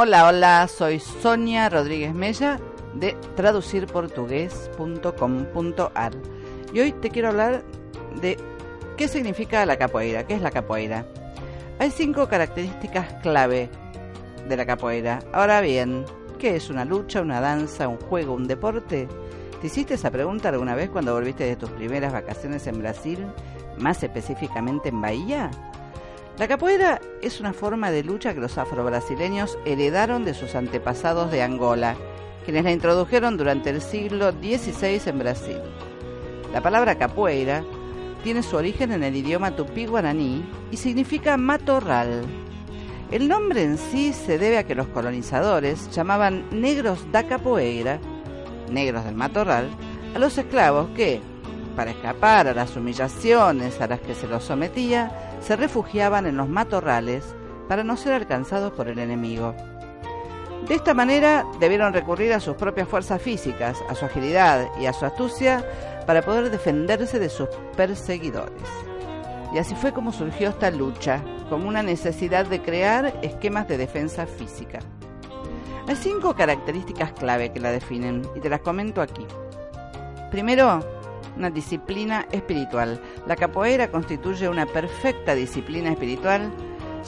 Hola, hola, soy Sonia Rodríguez Mella de traducirportugués.com.ar y hoy te quiero hablar de qué significa la capoeira, qué es la capoeira. Hay cinco características clave de la capoeira. Ahora bien, ¿qué es una lucha, una danza, un juego, un deporte? ¿Te hiciste esa pregunta alguna vez cuando volviste de tus primeras vacaciones en Brasil, más específicamente en Bahía? La capoeira es una forma de lucha que los afrobrasileños heredaron de sus antepasados de Angola, quienes la introdujeron durante el siglo XVI en Brasil. La palabra capoeira tiene su origen en el idioma tupí-guaraní y significa matorral. El nombre en sí se debe a que los colonizadores llamaban negros da capoeira, negros del matorral, a los esclavos que, para escapar a las humillaciones a las que se los sometía, se refugiaban en los matorrales para no ser alcanzados por el enemigo. De esta manera debieron recurrir a sus propias fuerzas físicas, a su agilidad y a su astucia para poder defenderse de sus perseguidores. Y así fue como surgió esta lucha, como una necesidad de crear esquemas de defensa física. Hay cinco características clave que la definen y te las comento aquí. Primero, una disciplina espiritual. La capoeira constituye una perfecta disciplina espiritual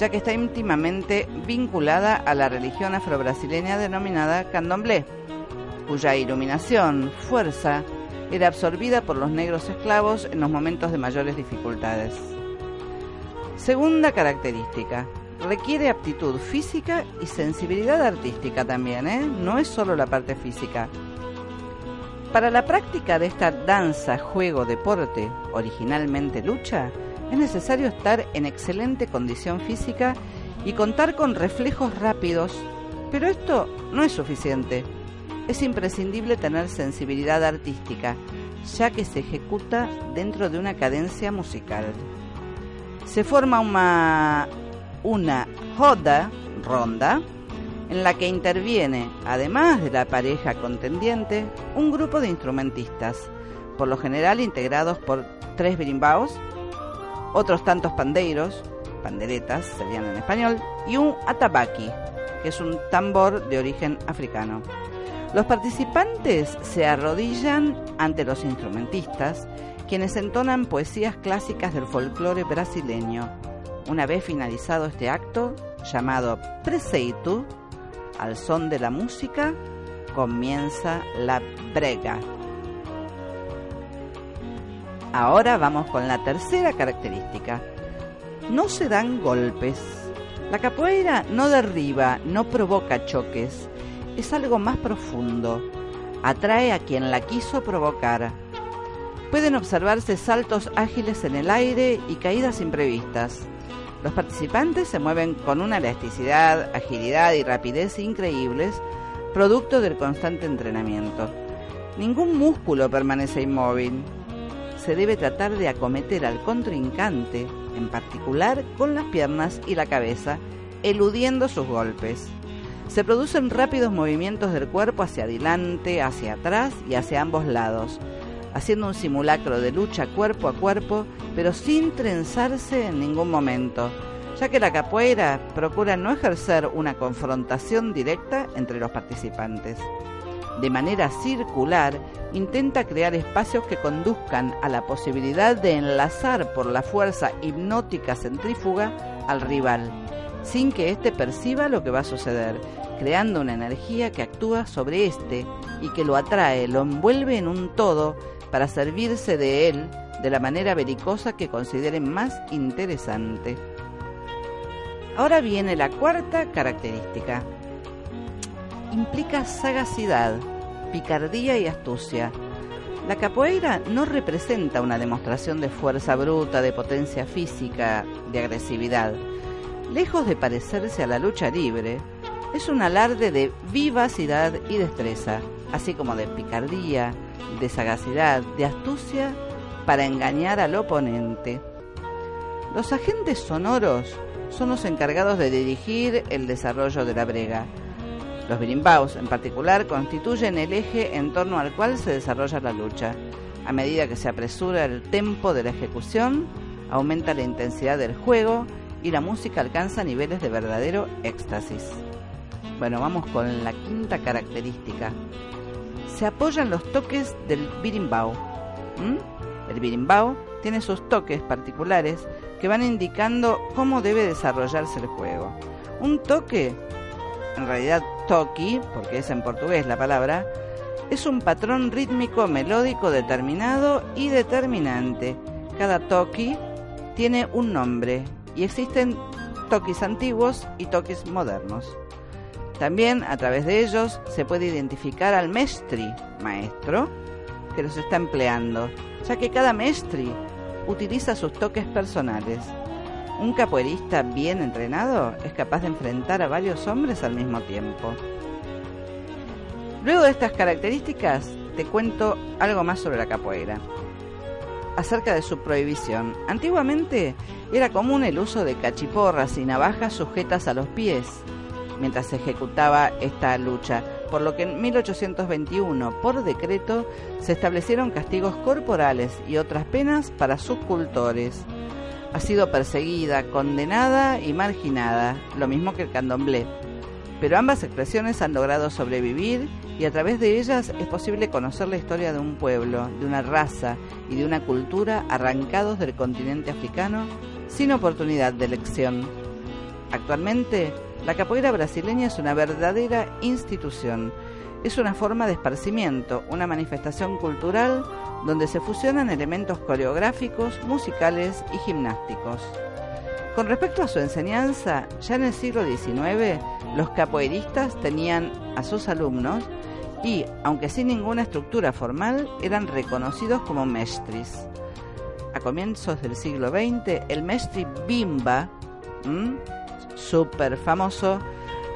ya que está íntimamente vinculada a la religión afrobrasileña denominada candomblé, cuya iluminación, fuerza, era absorbida por los negros esclavos en los momentos de mayores dificultades. Segunda característica, requiere aptitud física y sensibilidad artística también, ¿eh? no es solo la parte física. Para la práctica de esta danza, juego, deporte, originalmente lucha, es necesario estar en excelente condición física y contar con reflejos rápidos, pero esto no es suficiente. Es imprescindible tener sensibilidad artística, ya que se ejecuta dentro de una cadencia musical. Se forma una, una joda, ronda, en la que interviene, además de la pareja contendiente, un grupo de instrumentistas, por lo general integrados por tres birimbaos, otros tantos pandeiros, panderetas serían en español, y un atabaki, que es un tambor de origen africano. Los participantes se arrodillan ante los instrumentistas, quienes entonan poesías clásicas del folclore brasileño. Una vez finalizado este acto, llamado Preceitu, al son de la música comienza la brega. Ahora vamos con la tercera característica. No se dan golpes. La capoeira no derriba, no provoca choques. Es algo más profundo. Atrae a quien la quiso provocar. Pueden observarse saltos ágiles en el aire y caídas imprevistas. Los participantes se mueven con una elasticidad, agilidad y rapidez increíbles, producto del constante entrenamiento. Ningún músculo permanece inmóvil. Se debe tratar de acometer al contrincante, en particular con las piernas y la cabeza, eludiendo sus golpes. Se producen rápidos movimientos del cuerpo hacia adelante, hacia atrás y hacia ambos lados haciendo un simulacro de lucha cuerpo a cuerpo, pero sin trenzarse en ningún momento, ya que la capoeira procura no ejercer una confrontación directa entre los participantes. De manera circular, intenta crear espacios que conduzcan a la posibilidad de enlazar por la fuerza hipnótica centrífuga al rival, sin que éste perciba lo que va a suceder, creando una energía que actúa sobre éste y que lo atrae, lo envuelve en un todo para servirse de él de la manera belicosa que consideren más interesante. Ahora viene la cuarta característica. Implica sagacidad, picardía y astucia. La capoeira no representa una demostración de fuerza bruta, de potencia física, de agresividad. Lejos de parecerse a la lucha libre, es un alarde de vivacidad y destreza, así como de picardía, de sagacidad, de astucia para engañar al oponente. Los agentes sonoros son los encargados de dirigir el desarrollo de la brega. Los birimbaos, en particular, constituyen el eje en torno al cual se desarrolla la lucha. A medida que se apresura el tempo de la ejecución, aumenta la intensidad del juego y la música alcanza niveles de verdadero éxtasis. Bueno, vamos con la quinta característica. Se apoyan los toques del birimbao. El birimbao tiene sus toques particulares que van indicando cómo debe desarrollarse el juego. Un toque, en realidad toki, porque es en portugués la palabra, es un patrón rítmico melódico determinado y determinante. Cada toki tiene un nombre y existen toquis antiguos y toquis modernos. También a través de ellos se puede identificar al mestri, maestro, que los está empleando, ya que cada mestri utiliza sus toques personales. Un capoeirista bien entrenado es capaz de enfrentar a varios hombres al mismo tiempo. Luego de estas características, te cuento algo más sobre la capoeira. Acerca de su prohibición. Antiguamente era común el uso de cachiporras y navajas sujetas a los pies mientras se ejecutaba esta lucha, por lo que en 1821, por decreto, se establecieron castigos corporales y otras penas para sus cultores. Ha sido perseguida, condenada y marginada, lo mismo que el candomblé. Pero ambas expresiones han logrado sobrevivir y a través de ellas es posible conocer la historia de un pueblo, de una raza y de una cultura arrancados del continente africano sin oportunidad de elección. Actualmente, la capoeira brasileña es una verdadera institución. Es una forma de esparcimiento, una manifestación cultural donde se fusionan elementos coreográficos, musicales y gimnásticos. Con respecto a su enseñanza, ya en el siglo XIX los capoeiristas tenían a sus alumnos y, aunque sin ninguna estructura formal, eran reconocidos como mestris. A comienzos del siglo XX, el mestri Bimba, súper famoso,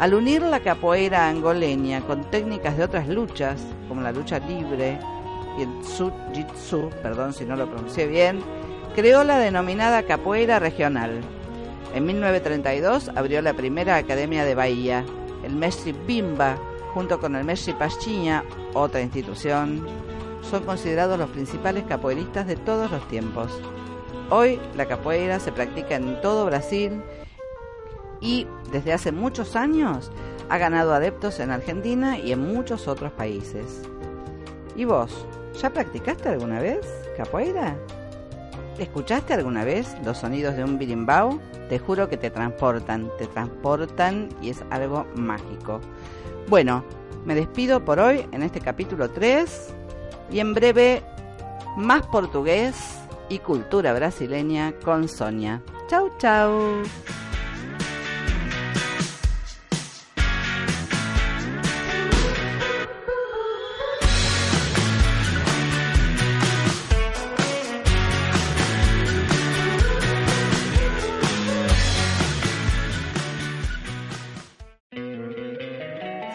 al unir la capoeira angoleña con técnicas de otras luchas, como la lucha libre y el Jitsu, perdón si no lo pronuncié bien, creó la denominada capoeira regional. En 1932 abrió la primera academia de Bahía, el Messi Bimba, junto con el Messi Paschiña, otra institución, son considerados los principales capoeiristas de todos los tiempos. Hoy la capoeira se practica en todo Brasil y desde hace muchos años ha ganado adeptos en Argentina y en muchos otros países. ¿Y vos? ¿Ya practicaste alguna vez capoeira? ¿Escuchaste alguna vez los sonidos de un birimbao? Te juro que te transportan, te transportan y es algo mágico. Bueno, me despido por hoy en este capítulo 3 y en breve más portugués y cultura brasileña con Sonia. Chau, chau.